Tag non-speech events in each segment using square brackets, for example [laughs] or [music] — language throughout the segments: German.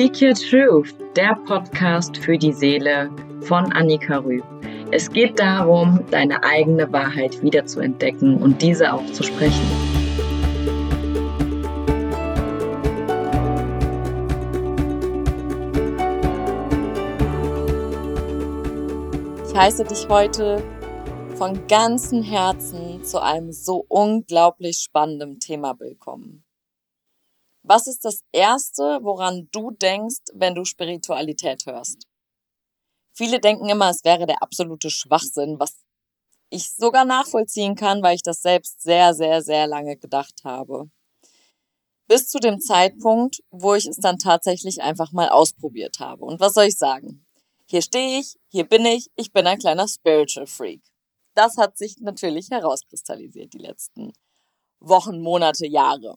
Speak Your Truth, der Podcast für die Seele von Annika Rüb. Es geht darum, deine eigene Wahrheit wiederzuentdecken und diese auch zu sprechen. Ich heiße dich heute von ganzem Herzen zu einem so unglaublich spannenden Thema willkommen. Was ist das Erste, woran du denkst, wenn du Spiritualität hörst? Viele denken immer, es wäre der absolute Schwachsinn, was ich sogar nachvollziehen kann, weil ich das selbst sehr, sehr, sehr lange gedacht habe. Bis zu dem Zeitpunkt, wo ich es dann tatsächlich einfach mal ausprobiert habe. Und was soll ich sagen? Hier stehe ich, hier bin ich, ich bin ein kleiner Spiritual Freak. Das hat sich natürlich herauskristallisiert die letzten Wochen, Monate, Jahre.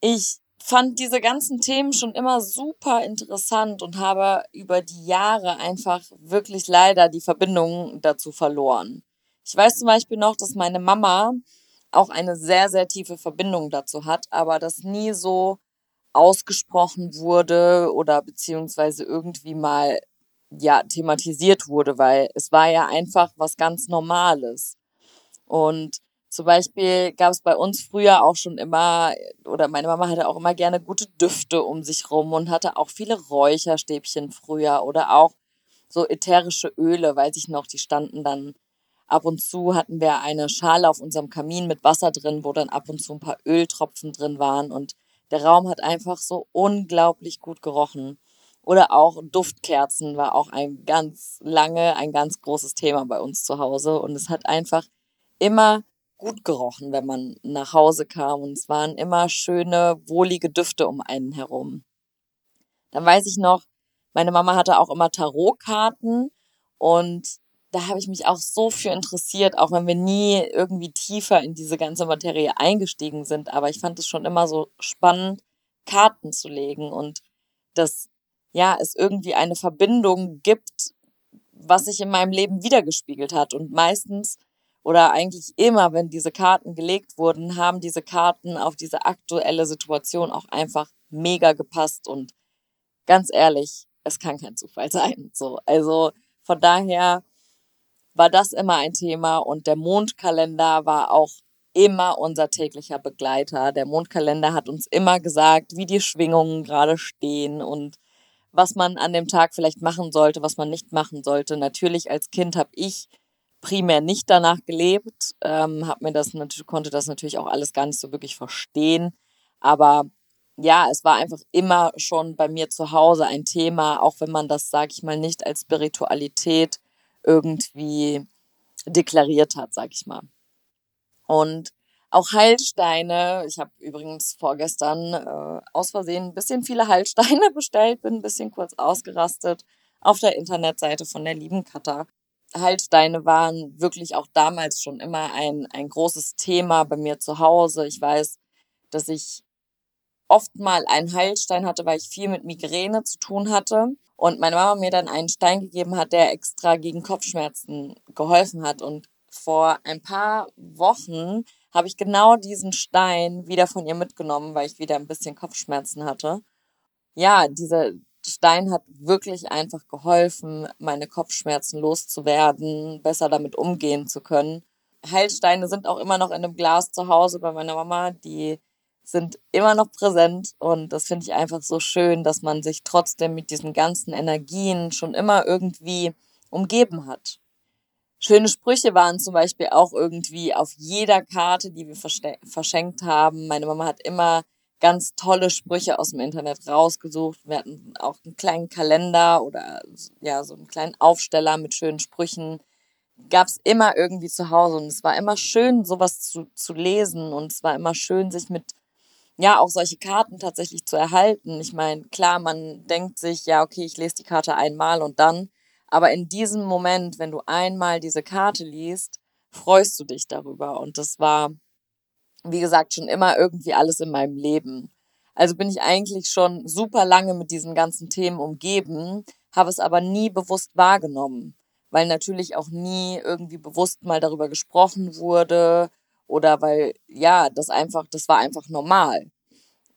Ich fand diese ganzen Themen schon immer super interessant und habe über die Jahre einfach wirklich leider die Verbindung dazu verloren. Ich weiß zum Beispiel noch, dass meine Mama auch eine sehr, sehr tiefe Verbindung dazu hat, aber das nie so ausgesprochen wurde oder beziehungsweise irgendwie mal ja thematisiert wurde, weil es war ja einfach was ganz Normales. Und zum Beispiel gab es bei uns früher auch schon immer, oder meine Mama hatte auch immer gerne gute Düfte um sich rum und hatte auch viele Räucherstäbchen früher oder auch so ätherische Öle, weiß ich noch, die standen dann ab und zu hatten wir eine Schale auf unserem Kamin mit Wasser drin, wo dann ab und zu ein paar Öltropfen drin waren und der Raum hat einfach so unglaublich gut gerochen. Oder auch Duftkerzen war auch ein ganz lange, ein ganz großes Thema bei uns zu Hause und es hat einfach immer gut gerochen, wenn man nach Hause kam. Und es waren immer schöne, wohlige Düfte um einen herum. Dann weiß ich noch, meine Mama hatte auch immer Tarotkarten und da habe ich mich auch so für interessiert, auch wenn wir nie irgendwie tiefer in diese ganze Materie eingestiegen sind. Aber ich fand es schon immer so spannend, Karten zu legen und dass ja es irgendwie eine Verbindung gibt, was sich in meinem Leben wiedergespiegelt hat. Und meistens oder eigentlich immer, wenn diese Karten gelegt wurden, haben diese Karten auf diese aktuelle Situation auch einfach mega gepasst und ganz ehrlich, es kann kein Zufall [laughs] sein. So, also von daher war das immer ein Thema und der Mondkalender war auch immer unser täglicher Begleiter. Der Mondkalender hat uns immer gesagt, wie die Schwingungen gerade stehen und was man an dem Tag vielleicht machen sollte, was man nicht machen sollte. Natürlich als Kind habe ich primär nicht danach gelebt, ähm, hab mir das konnte das natürlich auch alles gar nicht so wirklich verstehen. Aber ja, es war einfach immer schon bei mir zu Hause ein Thema, auch wenn man das, sag ich mal, nicht als Spiritualität irgendwie deklariert hat, sag ich mal. Und auch Heilsteine. Ich habe übrigens vorgestern äh, aus Versehen ein bisschen viele Heilsteine [laughs] bestellt, bin ein bisschen kurz ausgerastet auf der Internetseite von der lieben Katha. Heilsteine waren wirklich auch damals schon immer ein, ein großes Thema bei mir zu Hause. Ich weiß, dass ich oft mal einen Heilstein hatte, weil ich viel mit Migräne zu tun hatte. Und meine Mama mir dann einen Stein gegeben hat, der extra gegen Kopfschmerzen geholfen hat. Und vor ein paar Wochen habe ich genau diesen Stein wieder von ihr mitgenommen, weil ich wieder ein bisschen Kopfschmerzen hatte. Ja, diese, Stein hat wirklich einfach geholfen, meine Kopfschmerzen loszuwerden, besser damit umgehen zu können. Heilsteine sind auch immer noch in einem Glas zu Hause bei meiner Mama. Die sind immer noch präsent und das finde ich einfach so schön, dass man sich trotzdem mit diesen ganzen Energien schon immer irgendwie umgeben hat. Schöne Sprüche waren zum Beispiel auch irgendwie auf jeder Karte, die wir verschenkt haben. Meine Mama hat immer ganz tolle Sprüche aus dem Internet rausgesucht. Wir hatten auch einen kleinen Kalender oder ja, so einen kleinen Aufsteller mit schönen Sprüchen. Gab's immer irgendwie zu Hause und es war immer schön, sowas zu, zu lesen und es war immer schön, sich mit ja auch solche Karten tatsächlich zu erhalten. Ich meine, klar, man denkt sich, ja, okay, ich lese die Karte einmal und dann, aber in diesem Moment, wenn du einmal diese Karte liest, freust du dich darüber und das war wie gesagt, schon immer irgendwie alles in meinem Leben. Also bin ich eigentlich schon super lange mit diesen ganzen Themen umgeben, habe es aber nie bewusst wahrgenommen, weil natürlich auch nie irgendwie bewusst mal darüber gesprochen wurde oder weil, ja, das einfach, das war einfach normal.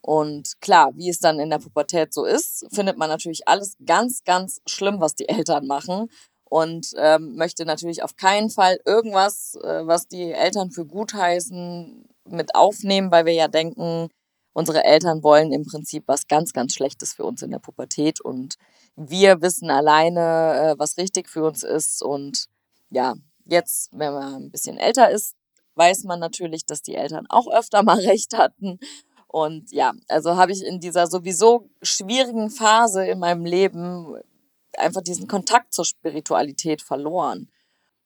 Und klar, wie es dann in der Pubertät so ist, findet man natürlich alles ganz, ganz schlimm, was die [laughs] Eltern machen. Und ähm, möchte natürlich auf keinen Fall irgendwas, äh, was die Eltern für gut heißen, mit aufnehmen, weil wir ja denken, unsere Eltern wollen im Prinzip was ganz, ganz Schlechtes für uns in der Pubertät. Und wir wissen alleine, äh, was richtig für uns ist. Und ja, jetzt, wenn man ein bisschen älter ist, weiß man natürlich, dass die Eltern auch öfter mal [laughs] recht hatten. Und ja, also habe ich in dieser sowieso schwierigen Phase in meinem Leben einfach diesen Kontakt zur Spiritualität verloren.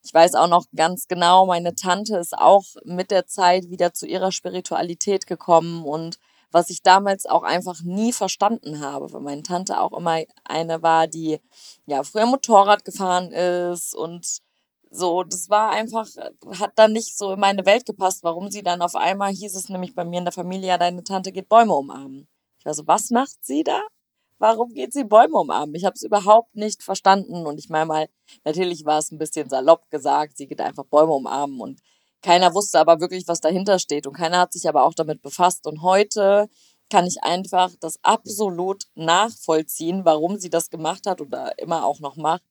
Ich weiß auch noch ganz genau, meine Tante ist auch mit der Zeit wieder zu ihrer Spiritualität gekommen und was ich damals auch einfach nie verstanden habe, weil meine Tante auch immer eine war, die ja früher Motorrad gefahren ist und so, das war einfach, hat dann nicht so in meine Welt gepasst, warum sie dann auf einmal hieß es nämlich bei mir in der Familie, ja, deine Tante geht Bäume umarmen. Ich war so, was macht sie da? Warum geht sie Bäume umarmen? Ich habe es überhaupt nicht verstanden. Und ich meine mal, natürlich war es ein bisschen salopp gesagt, sie geht einfach Bäume umarmen und keiner wusste aber wirklich, was dahinter steht. Und keiner hat sich aber auch damit befasst. Und heute kann ich einfach das absolut nachvollziehen, warum sie das gemacht hat oder immer auch noch macht,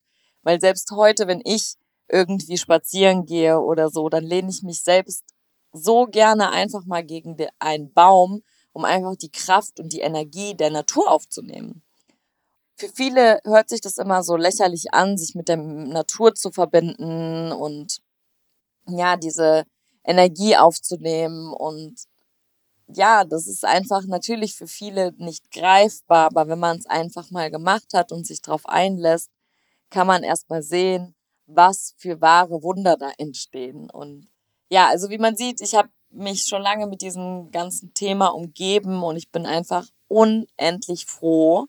weil selbst heute, wenn ich irgendwie spazieren gehe oder so, dann lehne ich mich selbst so gerne einfach mal gegen einen Baum, um einfach die Kraft und die Energie der Natur aufzunehmen. Für viele hört sich das immer so lächerlich an, sich mit der Natur zu verbinden und ja, diese Energie aufzunehmen und ja, das ist einfach natürlich für viele nicht greifbar, aber wenn man es einfach mal gemacht hat und sich darauf einlässt, kann man erstmal sehen, was für wahre Wunder da entstehen. Und ja, also wie man sieht, ich habe mich schon lange mit diesem ganzen Thema umgeben und ich bin einfach unendlich froh,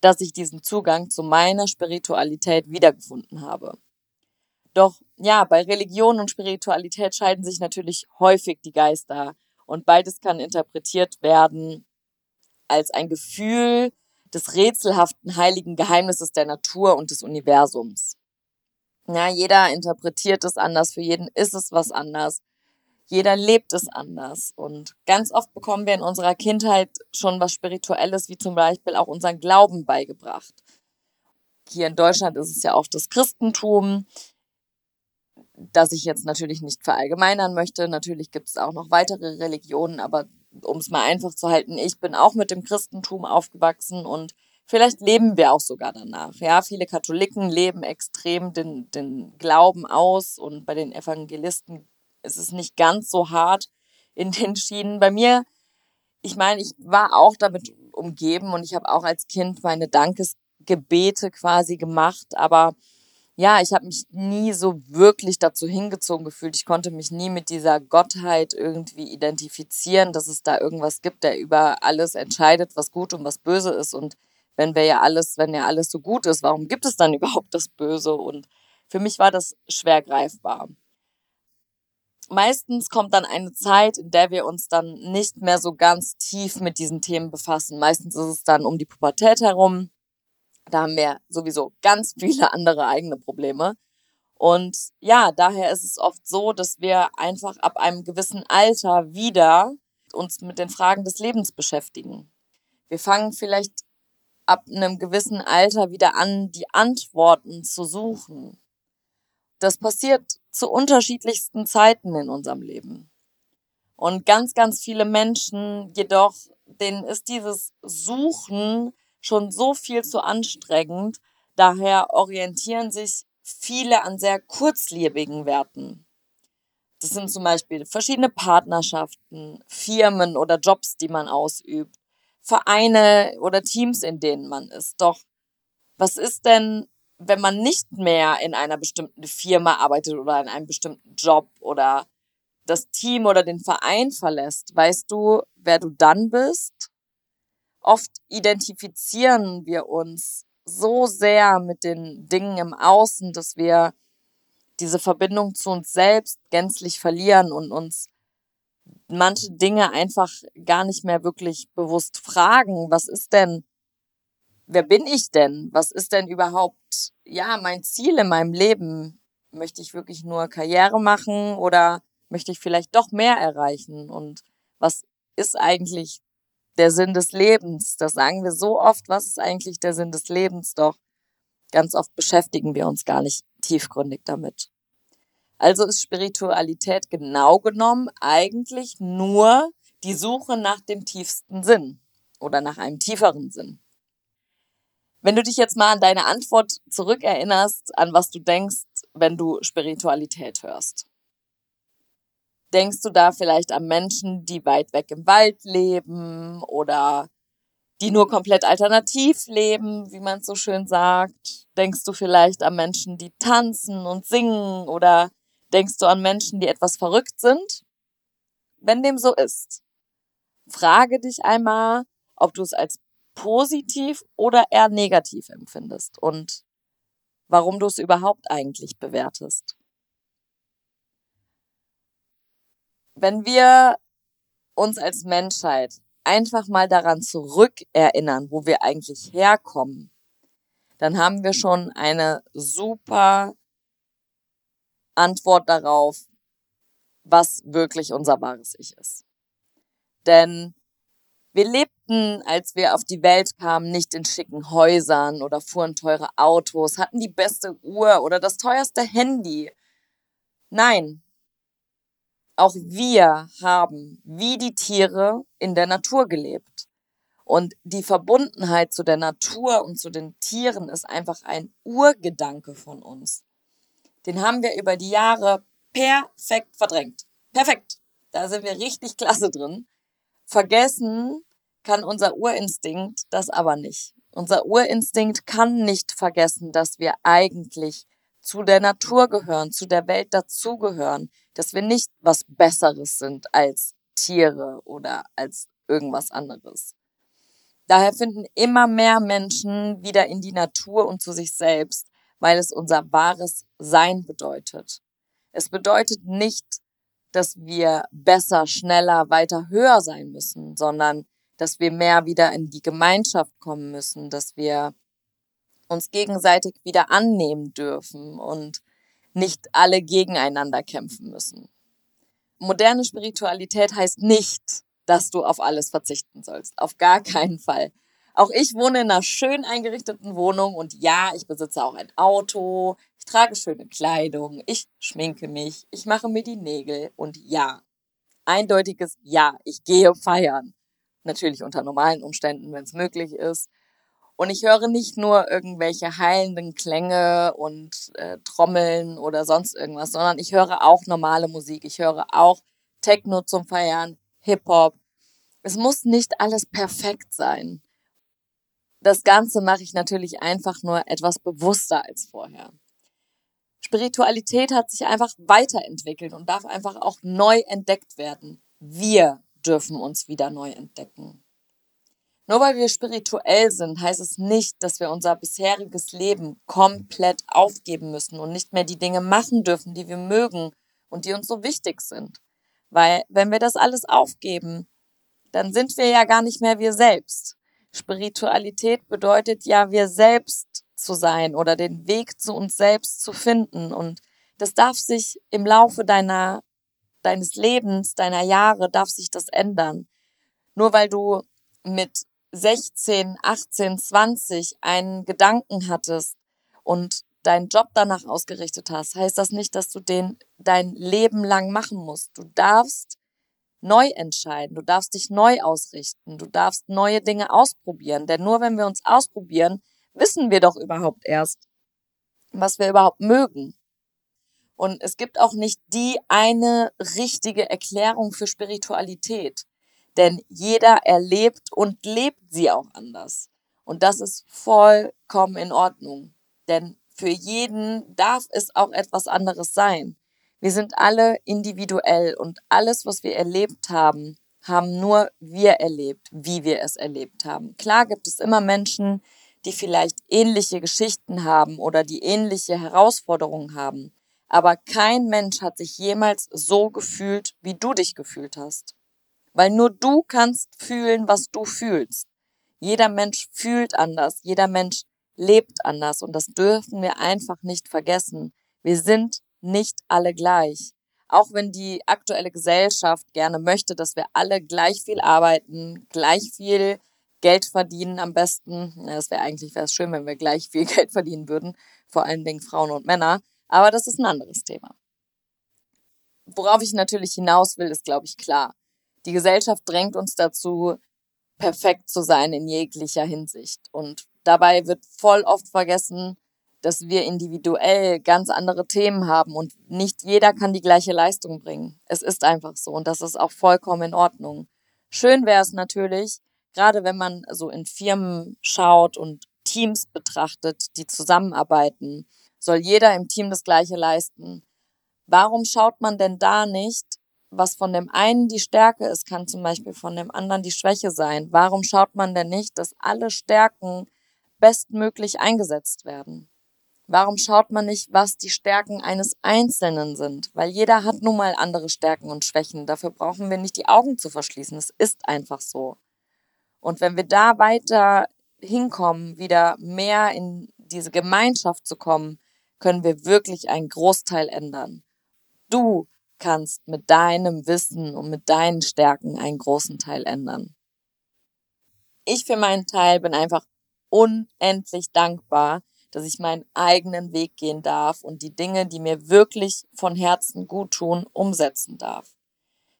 dass ich diesen Zugang zu meiner Spiritualität wiedergefunden habe. Doch ja, bei Religion und Spiritualität scheiden sich natürlich häufig die Geister und beides kann interpretiert werden als ein Gefühl des rätselhaften heiligen Geheimnisses der Natur und des Universums. Ja, jeder interpretiert es anders, für jeden ist es was anders. Jeder lebt es anders. Und ganz oft bekommen wir in unserer Kindheit schon was Spirituelles, wie zum Beispiel auch unseren Glauben beigebracht. Hier in Deutschland ist es ja auch das Christentum, das ich jetzt natürlich nicht verallgemeinern möchte. Natürlich gibt es auch noch weitere Religionen, aber um es mal einfach zu halten, ich bin auch mit dem Christentum aufgewachsen und Vielleicht leben wir auch sogar danach. Ja, viele Katholiken leben extrem den, den Glauben aus und bei den Evangelisten ist es nicht ganz so hart in den Schienen. Bei mir, ich meine, ich war auch damit umgeben und ich habe auch als Kind meine Dankesgebete quasi gemacht, aber ja, ich habe mich nie so wirklich dazu hingezogen gefühlt. Ich konnte mich nie mit dieser Gottheit irgendwie identifizieren, dass es da irgendwas gibt, der über alles entscheidet, was gut und was böse ist und wenn wir ja alles, wenn ja alles so gut ist, warum gibt es dann [laughs] überhaupt das Böse? Und für mich war das schwer greifbar. Meistens kommt dann eine Zeit, in der wir uns dann nicht mehr so ganz tief mit diesen Themen befassen. Meistens ist es dann um die Pubertät herum. Da haben wir sowieso ganz viele andere eigene Probleme. Und ja, daher ist es oft so, dass wir einfach ab einem gewissen Alter wieder uns mit den Fragen des Lebens beschäftigen. Wir fangen vielleicht ab einem gewissen Alter wieder an, die Antworten zu suchen. Das passiert zu unterschiedlichsten Zeiten in unserem Leben. Und ganz, ganz viele Menschen jedoch, denen ist dieses Suchen schon so viel zu anstrengend. Daher orientieren sich viele an sehr kurzlebigen Werten. Das sind zum Beispiel verschiedene Partnerschaften, Firmen oder Jobs, die man ausübt. Vereine oder Teams, in denen man ist. Doch was ist denn, wenn man nicht mehr in einer bestimmten Firma arbeitet oder in einem bestimmten Job oder das Team oder den Verein verlässt? Weißt du, wer du dann bist? Oft identifizieren wir uns so sehr mit den Dingen im Außen, dass wir diese Verbindung zu uns selbst gänzlich verlieren und uns manche Dinge einfach gar nicht mehr wirklich bewusst fragen, was ist denn, wer bin ich denn? Was ist denn überhaupt, ja, mein Ziel in meinem Leben? Möchte ich wirklich nur Karriere machen oder möchte ich vielleicht doch mehr erreichen? Und was ist eigentlich der Sinn des Lebens. Das sagen wir so oft. Was ist eigentlich der Sinn des Lebens? Doch ganz oft beschäftigen wir uns gar nicht tiefgründig damit. Also ist Spiritualität genau genommen eigentlich nur die Suche nach dem tiefsten Sinn oder nach einem tieferen Sinn. Wenn du dich jetzt mal an deine Antwort zurückerinnerst, an was du denkst, wenn du Spiritualität hörst. Denkst du da vielleicht an Menschen, die weit weg im Wald leben oder die nur komplett alternativ leben, wie man so schön sagt? Denkst du vielleicht an Menschen, die tanzen und singen oder denkst du an Menschen, die etwas verrückt sind? Wenn dem so ist, frage dich einmal, ob du es als positiv oder eher negativ empfindest und warum du es überhaupt eigentlich bewertest. Wenn wir uns als Menschheit einfach mal daran zurückerinnern, wo wir eigentlich herkommen, dann haben wir schon eine super Antwort darauf, was wirklich unser wahres Ich ist. Denn wir lebten, als wir auf die Welt kamen, nicht in schicken Häusern oder fuhren teure Autos, hatten die beste Uhr oder das teuerste Handy. Nein, auch wir haben, wie die Tiere, in der Natur gelebt. Und die Verbundenheit zu der Natur und zu den Tieren ist einfach ein Urgedanke von uns. Den haben wir über die Jahre perfekt verdrängt. Perfekt. Da sind wir richtig klasse drin. Vergessen kann unser Urinstinkt das aber nicht. Unser Urinstinkt kann nicht vergessen, dass wir eigentlich zu der Natur gehören, zu der Welt dazugehören, dass wir nicht was Besseres sind als Tiere oder als irgendwas anderes. Daher finden immer mehr Menschen wieder in die Natur und zu sich selbst, weil es unser wahres Sein bedeutet. Es bedeutet nicht, dass wir besser, schneller, weiter, höher sein müssen, sondern dass wir mehr wieder in die Gemeinschaft kommen müssen, dass wir uns gegenseitig wieder annehmen dürfen und nicht alle gegeneinander kämpfen müssen. Moderne Spiritualität heißt nicht, dass du auf alles verzichten sollst. Auf gar keinen Fall. Auch ich wohne in einer schön eingerichteten Wohnung und ja, ich besitze auch ein Auto, ich trage schöne Kleidung, ich schminke mich, ich mache mir die Nägel und ja, eindeutiges Ja, ich gehe feiern. Natürlich unter normalen Umständen, wenn es möglich ist. Und ich höre nicht nur irgendwelche heilenden Klänge und äh, Trommeln oder sonst irgendwas, sondern ich höre auch normale Musik. Ich höre auch Techno zum Feiern, Hip-Hop. Es muss nicht alles perfekt sein. Das Ganze mache ich natürlich einfach nur etwas bewusster als vorher. Spiritualität hat sich einfach weiterentwickelt und darf einfach auch neu entdeckt werden. Wir dürfen uns wieder neu entdecken. Nur weil wir spirituell sind, heißt es nicht, dass wir unser bisheriges Leben komplett aufgeben müssen und nicht mehr die Dinge machen dürfen, die wir mögen und die uns so wichtig sind. Weil wenn wir das alles aufgeben, dann sind wir ja gar nicht mehr wir selbst. Spiritualität bedeutet ja, wir selbst zu sein oder den Weg zu uns selbst zu finden. Und das darf sich im Laufe deiner, deines Lebens, deiner Jahre, darf sich das ändern. Nur weil du mit 16, 18, 20 einen Gedanken hattest und deinen Job danach ausgerichtet hast, heißt das nicht, dass du den dein Leben lang machen musst. Du darfst neu entscheiden, du darfst dich neu ausrichten, du darfst neue Dinge ausprobieren, denn nur wenn wir uns ausprobieren, wissen wir doch überhaupt erst, was wir überhaupt mögen. Und es gibt auch nicht die eine richtige Erklärung für Spiritualität. Denn jeder erlebt und lebt sie auch anders. Und das ist vollkommen in Ordnung. Denn für jeden darf es auch etwas anderes sein. Wir sind alle individuell und alles, was wir erlebt haben, haben nur wir erlebt, wie wir es erlebt haben. Klar gibt es immer Menschen, die vielleicht ähnliche Geschichten haben oder die ähnliche Herausforderungen haben. Aber kein Mensch hat sich jemals so gefühlt, wie du dich gefühlt hast. Weil nur du kannst fühlen, was du fühlst. Jeder Mensch fühlt anders, jeder Mensch lebt anders und das dürfen wir einfach nicht vergessen. Wir sind nicht alle gleich. Auch wenn die aktuelle Gesellschaft gerne möchte, dass wir alle gleich viel arbeiten, gleich viel Geld verdienen am besten. Es wäre eigentlich wäre es schön, wenn wir gleich viel [laughs] Geld verdienen würden, vor allen Dingen Frauen und Männer. Aber das ist ein anderes Thema. Worauf ich natürlich hinaus will, ist, glaube ich, klar. Die Gesellschaft drängt uns dazu, perfekt zu sein in jeglicher Hinsicht. Und dabei wird voll oft vergessen, dass wir individuell ganz andere Themen haben und nicht jeder kann die gleiche Leistung bringen. Es ist einfach so und das ist auch vollkommen in Ordnung. Schön wäre es natürlich, gerade wenn man so in Firmen schaut und Teams betrachtet, die zusammenarbeiten, soll jeder im Team das Gleiche leisten. Warum schaut man denn da nicht, was von dem einen die Stärke ist, kann zum Beispiel von dem anderen die Schwäche sein? Warum schaut man denn nicht, dass alle Stärken bestmöglich eingesetzt werden? Warum schaut man nicht, was die Stärken eines Einzelnen sind? Weil jeder hat nun mal andere Stärken und Schwächen. Dafür brauchen wir nicht die Augen zu verschließen. Es ist einfach so. Und wenn wir da weiter hinkommen, wieder mehr in diese Gemeinschaft zu kommen, können wir wirklich einen Großteil ändern. Du kannst mit deinem Wissen und mit deinen Stärken einen großen Teil ändern. Ich für meinen Teil bin einfach unendlich dankbar, dass ich meinen eigenen Weg gehen darf und die Dinge, die mir wirklich von Herzen gut tun, umsetzen darf.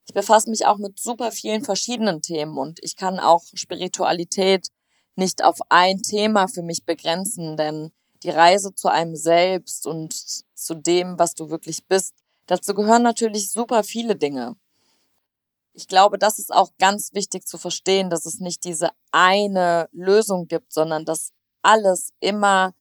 Ich befasse mich auch mit super vielen verschiedenen Themen und ich kann auch Spiritualität nicht auf ein Thema für mich begrenzen, denn die Reise zu einem selbst und zu dem, was du wirklich bist, dazu gehören natürlich super viele Dinge. Ich glaube, das ist auch ganz wichtig zu verstehen, dass es nicht diese eine Lösung gibt, sondern dass alles immer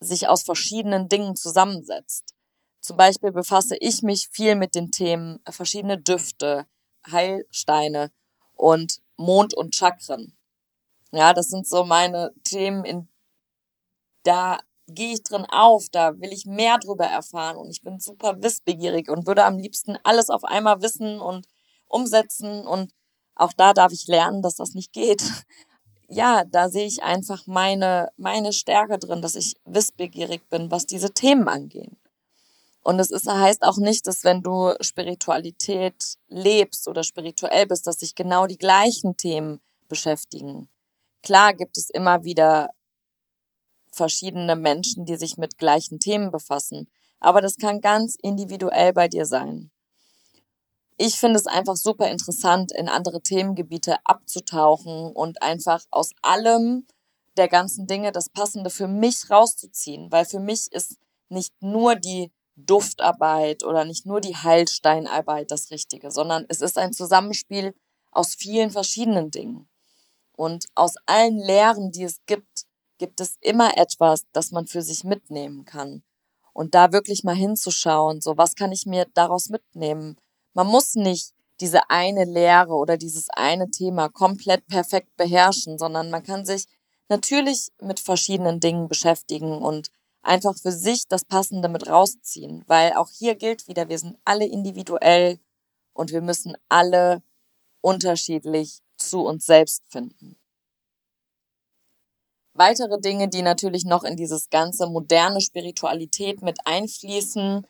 sich aus verschiedenen Dingen zusammensetzt. Zum Beispiel befasse ich mich viel mit den Themen verschiedene Düfte, Heilsteine und Mond und Chakren. Ja, das sind so meine Themen, in, da gehe ich drin auf, da will ich mehr drüber erfahren und ich bin super wissbegierig und würde am liebsten alles auf einmal wissen und umsetzen und auch da darf ich lernen, dass das nicht geht [laughs] ja, da sehe ich einfach meine, meine Stärke drin, dass ich wissbegierig bin, was diese Themen angehen. Und es ist, heißt auch nicht, dass wenn du Spiritualität lebst oder spirituell bist, dass sich genau die gleichen Themen beschäftigen. Klar gibt es immer wieder verschiedene Menschen, die sich mit gleichen Themen befassen, aber das kann ganz individuell bei dir sein. Ich finde es einfach super interessant, in andere Themengebiete abzutauchen und einfach aus allem der ganzen Dinge das Passende für mich rauszuziehen, weil für mich ist nicht nur die Duftarbeit oder nicht nur die Heilsteinarbeit das Richtige, sondern es ist ein Zusammenspiel aus vielen verschiedenen Dingen. Und aus allen Lehren, die es gibt, gibt es immer etwas, das man für sich mitnehmen kann. Und da wirklich mal hinzuschauen, so was kann ich mir daraus mitnehmen? Man muss nicht diese eine Lehre oder dieses eine Thema komplett perfekt beherrschen, sondern man kann sich natürlich mit verschiedenen Dingen beschäftigen und einfach für sich das Passende mit rausziehen, weil auch hier gilt wieder, wir sind alle individuell und wir müssen alle unterschiedlich zu uns selbst finden. Weitere Dinge, die natürlich noch in dieses ganze moderne Spiritualität mit einfließen,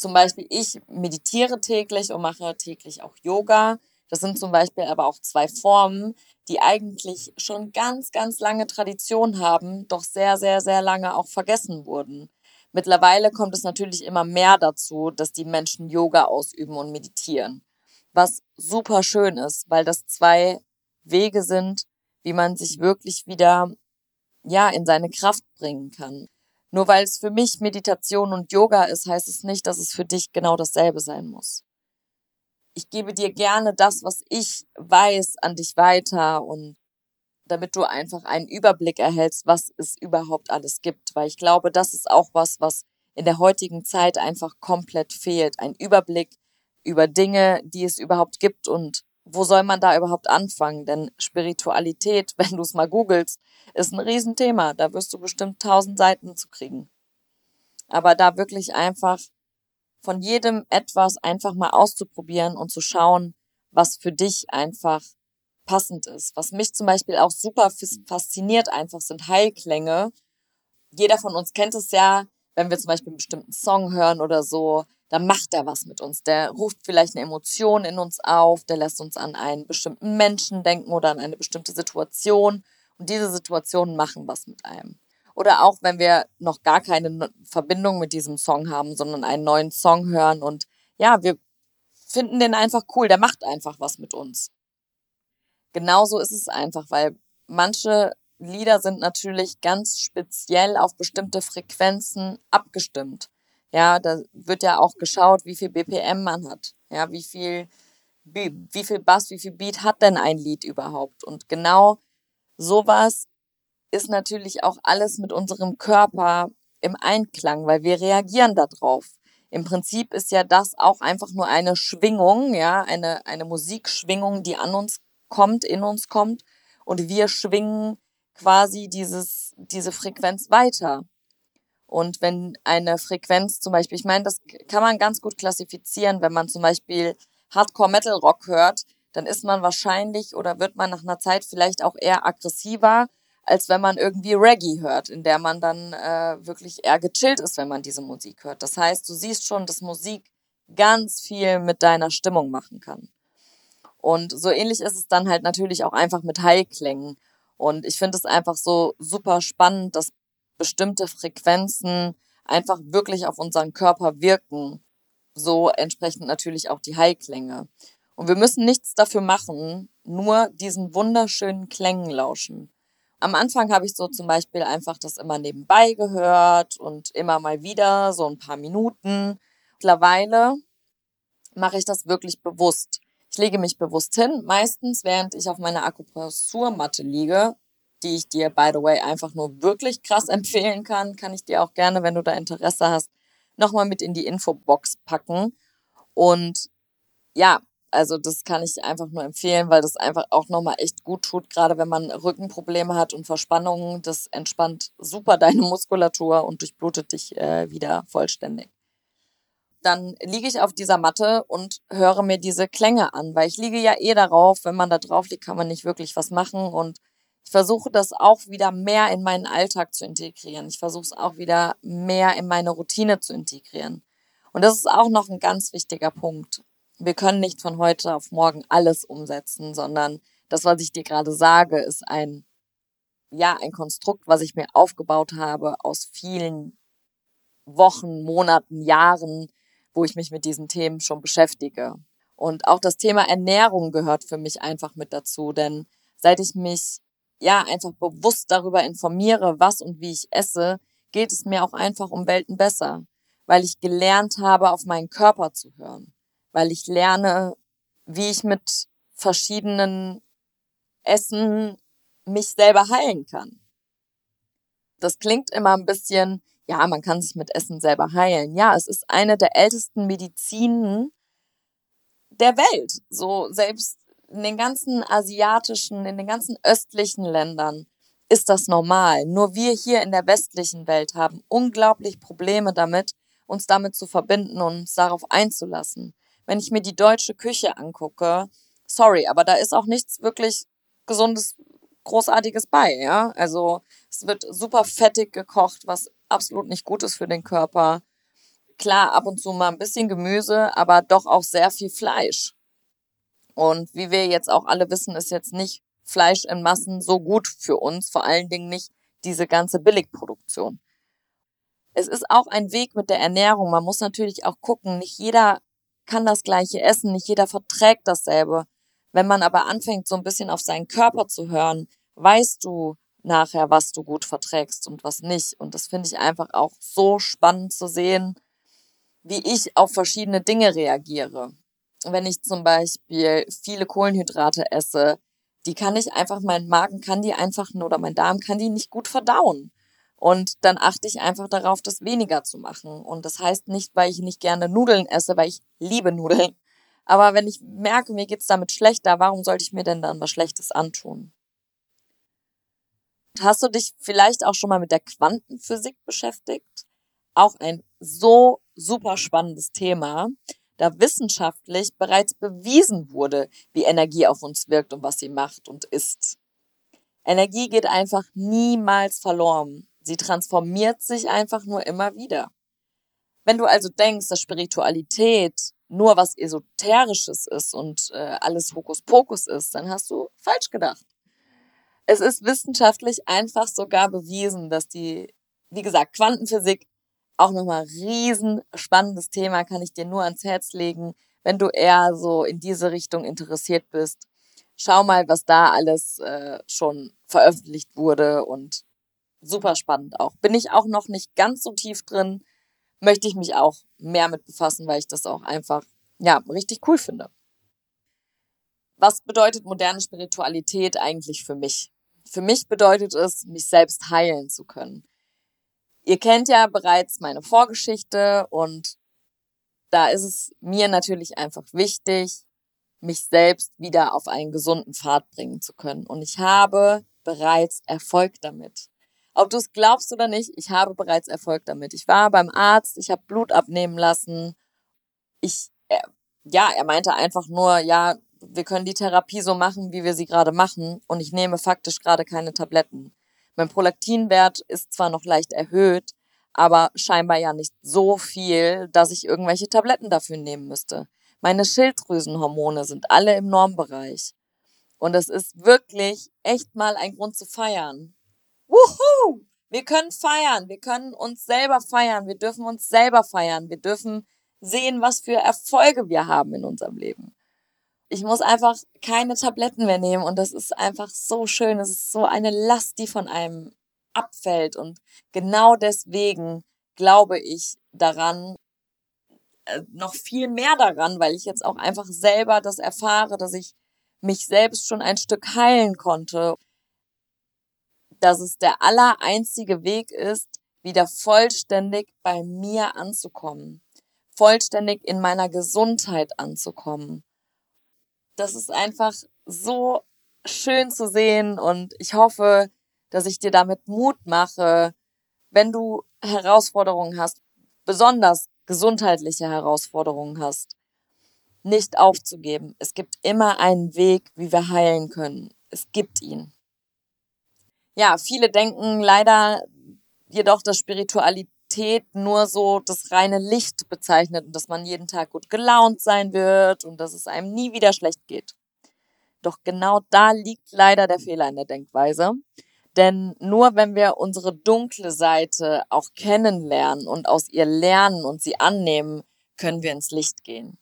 zum Beispiel, ich meditiere täglich und mache täglich auch Yoga. Das sind zum Beispiel aber auch zwei Formen, die eigentlich schon ganz, ganz lange Tradition haben, doch sehr, sehr, sehr lange auch vergessen wurden. Mittlerweile kommt es natürlich immer mehr dazu, dass die Menschen Yoga ausüben und meditieren. Was super schön ist, weil das zwei Wege sind, wie man sich wirklich wieder, ja, in seine Kraft bringen kann. Nur weil es für mich Meditation und Yoga ist, heißt es nicht, dass es für dich genau dasselbe sein muss. Ich gebe dir gerne das, was ich weiß, an dich weiter und damit du einfach einen Überblick erhältst, was es überhaupt alles gibt. Weil ich glaube, das ist auch was, was in der heutigen Zeit einfach komplett fehlt. Ein Überblick über Dinge, die es überhaupt gibt und wo soll man da überhaupt anfangen? Denn Spiritualität, [laughs] wenn du es mal googelst, ist ein Riesenthema. Da wirst du bestimmt tausend Seiten zu kriegen. Aber da wirklich einfach von jedem etwas einfach mal auszuprobieren und zu schauen, was für dich einfach passend ist. Was mich zum Beispiel auch super fasziniert einfach sind Heilklänge. Jeder von uns kennt es ja, wenn wir zum Beispiel einen bestimmten Song hören oder so, dann macht er was mit uns. Der ruft vielleicht eine Emotion in uns auf, der lässt uns an einen bestimmten Menschen denken oder an eine bestimmte Situation. Und diese Situationen machen was mit einem. Oder auch wenn wir noch gar keine Verbindung mit diesem Song haben, sondern einen neuen Song hören und ja, wir finden den einfach cool, der macht einfach was mit uns. Genauso ist es einfach, weil manche Lieder sind natürlich ganz speziell auf bestimmte Frequenzen abgestimmt. Ja, da wird ja auch geschaut, wie viel BPM man hat. Ja, wie viel, wie viel Bass, wie viel Beat hat denn ein Lied überhaupt? Und genau sowas ist natürlich auch alles mit unserem Körper im Einklang, weil wir reagieren darauf. Im Prinzip ist ja das auch einfach nur eine Schwingung, ja, eine, eine Musikschwingung, die an uns kommt, in uns kommt. Und wir schwingen quasi dieses, diese Frequenz weiter. Und wenn eine Frequenz zum Beispiel, ich meine, das kann man ganz gut klassifizieren, wenn man zum Beispiel Hardcore Metal Rock hört, dann ist man wahrscheinlich oder wird man nach einer Zeit vielleicht auch eher aggressiver, als wenn man irgendwie Reggae hört, in der man dann äh, wirklich eher gechillt ist, wenn man diese Musik hört. Das heißt, du siehst schon, dass Musik ganz viel mit deiner Stimmung machen kann. Und so ähnlich ist es dann halt natürlich auch einfach mit Heilklängen. Und ich finde es einfach so super spannend, dass bestimmte Frequenzen einfach wirklich auf unseren Körper wirken. So entsprechend natürlich auch die Heilklänge. Und wir müssen nichts dafür machen, nur diesen wunderschönen Klängen lauschen. Am Anfang habe ich so zum Beispiel einfach das immer nebenbei gehört und immer mal wieder so ein paar Minuten. Mittlerweile mache ich das wirklich bewusst. Ich lege mich bewusst hin, meistens während ich auf meiner Akupressurmatte liege die ich dir, by the way, einfach nur wirklich krass [laughs] empfehlen kann. Kann ich dir auch gerne, wenn du da Interesse hast, nochmal mit in die Infobox packen. Und ja, also das kann ich einfach nur empfehlen, weil das einfach auch nochmal echt gut tut, gerade wenn man Rückenprobleme hat und Verspannungen. Das entspannt super deine [laughs] Muskulatur und durchblutet dich äh, wieder vollständig. Dann liege ich auf dieser Matte und höre mir diese Klänge an, weil ich liege ja eh darauf, wenn man da drauf liegt, kann man nicht wirklich was machen und ich versuche das auch wieder mehr in meinen Alltag zu integrieren. Ich versuche es auch wieder mehr in meine Routine zu integrieren. Und das ist auch noch ein ganz wichtiger Punkt. Wir können nicht von heute auf morgen alles umsetzen, sondern das, was ich dir gerade sage, ist ein, ja, ein Konstrukt, was ich mir aufgebaut habe aus vielen Wochen, Monaten, Jahren, wo ich mich mit diesen Themen schon beschäftige. Und auch das Thema Ernährung gehört für mich einfach mit dazu, denn seit ich mich ja, einfach bewusst darüber informiere, was und wie ich esse, geht es mir auch einfach um Welten besser, weil ich gelernt habe, auf meinen Körper zu hören, weil ich lerne, wie ich mit verschiedenen Essen mich selber heilen kann. Das klingt immer ein bisschen, ja, man kann sich mit Essen selber heilen. Ja, es ist eine der ältesten Medizinen der Welt. So selbst in den ganzen asiatischen, in den ganzen östlichen Ländern ist das normal. Nur wir hier in der westlichen Welt haben unglaublich Probleme damit, uns damit zu verbinden und uns darauf einzulassen. Wenn ich mir die deutsche Küche angucke, sorry, aber da ist auch nichts wirklich gesundes, großartiges bei, ja. Also es wird super fettig gekocht, was absolut nicht gut ist für den Körper. Klar, ab und zu mal ein bisschen Gemüse, aber doch auch sehr viel Fleisch. Und wie wir jetzt auch alle wissen, ist jetzt nicht Fleisch in Massen so gut für uns, vor allen Dingen nicht diese ganze Billigproduktion. Es ist auch ein Weg mit der Ernährung. Man muss natürlich auch gucken, nicht jeder kann das gleiche essen, nicht jeder verträgt dasselbe. Wenn man aber anfängt, so ein bisschen auf seinen Körper zu hören, weißt du nachher, was du gut verträgst und was nicht. Und das finde ich einfach auch so spannend zu sehen, wie ich auf verschiedene Dinge reagiere wenn ich zum Beispiel viele Kohlenhydrate esse, die kann ich einfach, mein Magen kann die einfach oder mein Darm kann die nicht gut verdauen. Und dann achte ich einfach darauf, das weniger zu machen. Und das heißt nicht, weil ich nicht gerne Nudeln esse, weil ich liebe Nudeln. Aber wenn ich merke, mir geht's damit schlechter, warum sollte ich mir denn dann was Schlechtes antun? Hast du dich vielleicht auch schon mal mit der Quantenphysik beschäftigt? Auch ein so super spannendes Thema da wissenschaftlich bereits bewiesen wurde, wie Energie auf uns wirkt und was sie macht und ist. Energie geht einfach niemals verloren. Sie transformiert sich einfach nur immer wieder. Wenn du also denkst, dass Spiritualität nur was Esoterisches ist und äh, alles Hokuspokus ist, dann hast du falsch gedacht. Es ist wissenschaftlich einfach sogar bewiesen, dass die, wie gesagt, Quantenphysik auch nochmal riesen spannendes Thema, kann ich dir nur ans Herz legen, wenn du eher so in diese Richtung interessiert bist. Schau mal, was da alles äh, schon veröffentlicht wurde und super spannend auch. Bin ich auch noch nicht ganz so tief drin, möchte ich mich auch mehr mit befassen, weil ich das auch einfach, ja, richtig cool finde. Was bedeutet moderne Spiritualität eigentlich für mich? Für mich bedeutet es, mich selbst heilen zu können. Ihr kennt ja bereits meine Vorgeschichte und da ist es mir natürlich einfach wichtig, mich selbst wieder auf einen gesunden Pfad bringen zu können. Und ich habe bereits Erfolg damit. Ob du es glaubst oder nicht, ich habe bereits Erfolg damit. Ich war beim Arzt, ich habe Blut abnehmen lassen. Ich, äh, ja, er meinte einfach nur, ja, wir können die Therapie so machen, wie wir sie gerade machen. Und ich nehme faktisch gerade keine Tabletten. Mein Prolaktinwert ist zwar noch leicht erhöht, aber scheinbar ja nicht so viel, dass ich irgendwelche Tabletten dafür nehmen müsste. Meine Schilddrüsenhormone sind alle im Normbereich. Und es ist wirklich echt mal ein Grund zu feiern. Wuhu! Wir können feiern. Wir können uns selber feiern. Wir dürfen uns selber feiern. Wir dürfen sehen, was für Erfolge wir haben in unserem Leben. Ich muss einfach keine Tabletten mehr nehmen und das ist einfach so schön. Es ist so eine Last, die von einem abfällt und genau deswegen glaube ich daran, äh, noch viel mehr daran, weil ich jetzt auch einfach selber das erfahre, dass ich mich selbst schon ein Stück heilen konnte dass es der allereinzige Weg ist, wieder vollständig bei mir anzukommen, vollständig in meiner Gesundheit anzukommen. Das ist einfach so schön zu sehen und ich hoffe, dass ich dir damit Mut mache, wenn du Herausforderungen hast, besonders gesundheitliche Herausforderungen hast, nicht aufzugeben. Es gibt immer einen Weg, wie wir heilen können. Es gibt ihn ja, viele denken leider jedoch, dass Spiritualität nur so das reine Licht bezeichnet und dass man jeden Tag gut gelaunt sein wird und dass es einem nie wieder schlecht geht. Doch genau da liegt leider der Fehler in der Denkweise. Denn nur wenn wir unsere dunkle Seite auch kennenlernen und aus ihr lernen und sie annehmen, können wir ins Licht gehen.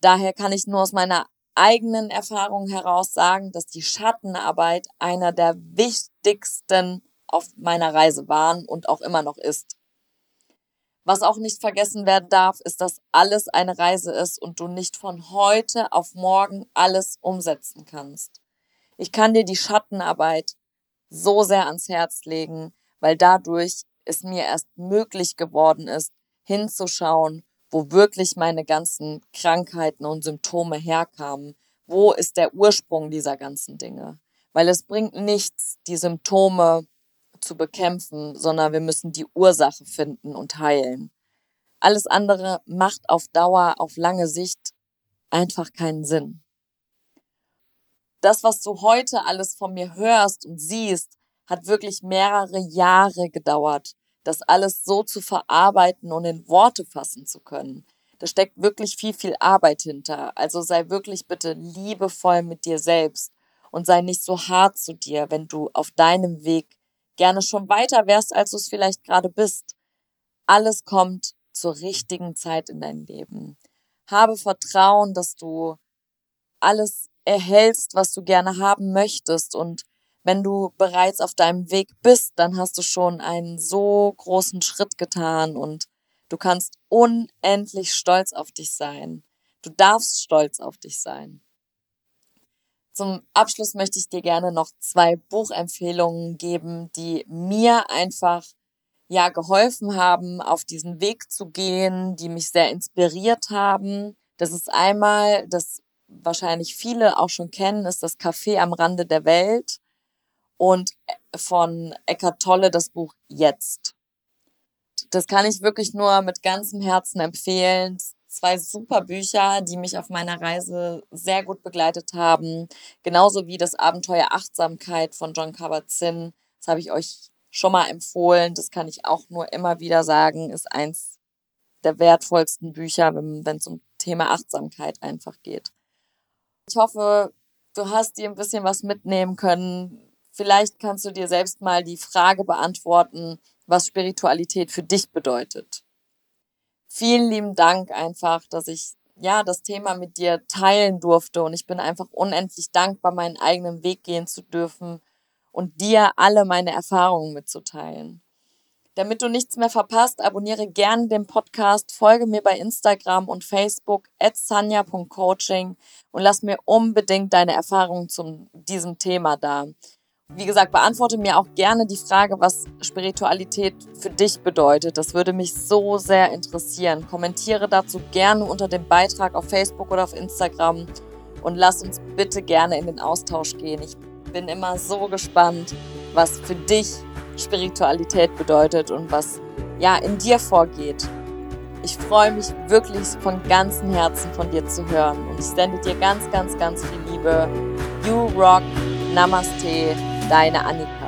Daher kann ich nur aus meiner eigenen Erfahrungen heraus sagen, dass die Schattenarbeit einer der wichtigsten auf meiner Reise waren und auch immer noch ist. Was auch nicht vergessen werden darf, ist, dass alles eine Reise ist und du nicht von heute auf morgen alles umsetzen kannst. Ich kann dir die Schattenarbeit so sehr ans Herz legen, weil dadurch es mir erst möglich geworden ist, hinzuschauen wo wirklich meine ganzen Krankheiten und Symptome herkamen. Wo ist der Ursprung dieser ganzen Dinge? Weil es bringt nichts, die Symptome zu bekämpfen, sondern wir müssen die Ursache finden und heilen. Alles andere macht auf Dauer, auf lange Sicht einfach keinen Sinn. Das, was du heute alles von mir hörst und siehst, hat wirklich mehrere Jahre gedauert das alles so zu verarbeiten und in Worte fassen zu können. Da steckt wirklich viel, viel Arbeit hinter. Also sei wirklich bitte liebevoll mit dir selbst und sei nicht so hart zu dir, wenn du auf deinem Weg gerne schon weiter wärst, als du es vielleicht gerade bist. Alles kommt zur richtigen Zeit in dein Leben. Habe Vertrauen, dass du alles erhältst, was du gerne haben möchtest und wenn du bereits auf deinem Weg bist, dann hast du schon einen so großen Schritt getan und du kannst unendlich stolz auf dich sein. Du darfst stolz auf dich sein. Zum Abschluss möchte ich dir gerne noch zwei Buchempfehlungen geben, die mir einfach ja geholfen haben, auf diesen Weg zu gehen, die mich sehr inspiriert haben. Das ist einmal, das wahrscheinlich viele auch schon kennen, ist das Café am Rande der Welt und von Eckart Tolle das Buch Jetzt. Das kann ich wirklich nur mit ganzem Herzen empfehlen. Zwei super Bücher, die mich auf meiner Reise sehr gut begleitet haben. Genauso wie das Abenteuer Achtsamkeit von John Kabat-Zinn. Das habe ich euch schon mal empfohlen. Das kann ich auch nur immer wieder sagen. Ist eins der wertvollsten Bücher, wenn es um Thema Achtsamkeit einfach geht. Ich hoffe, du hast dir ein bisschen was mitnehmen können. Vielleicht kannst du dir selbst mal die Frage beantworten, was Spiritualität für dich bedeutet. Vielen lieben Dank einfach, dass ich ja das Thema mit dir teilen durfte und ich bin einfach unendlich dankbar, meinen eigenen Weg gehen zu dürfen und dir alle meine Erfahrungen mitzuteilen. Damit du nichts mehr verpasst, abonniere gerne den Podcast, folge mir bei Instagram und Facebook at sanja.coaching und lass mir unbedingt deine Erfahrungen zu diesem Thema da. Wie gesagt, beantworte mir auch gerne die Frage, was Spiritualität für dich bedeutet. Das würde mich so sehr interessieren. Kommentiere dazu gerne unter dem Beitrag auf Facebook oder auf Instagram und lass uns bitte gerne in den Austausch gehen. Ich bin immer so gespannt, was für dich Spiritualität bedeutet und was ja in dir vorgeht. Ich freue mich wirklich von ganzem Herzen von dir zu hören und ich sende dir ganz, ganz, ganz viel Liebe. You rock. Namaste, deine Annika.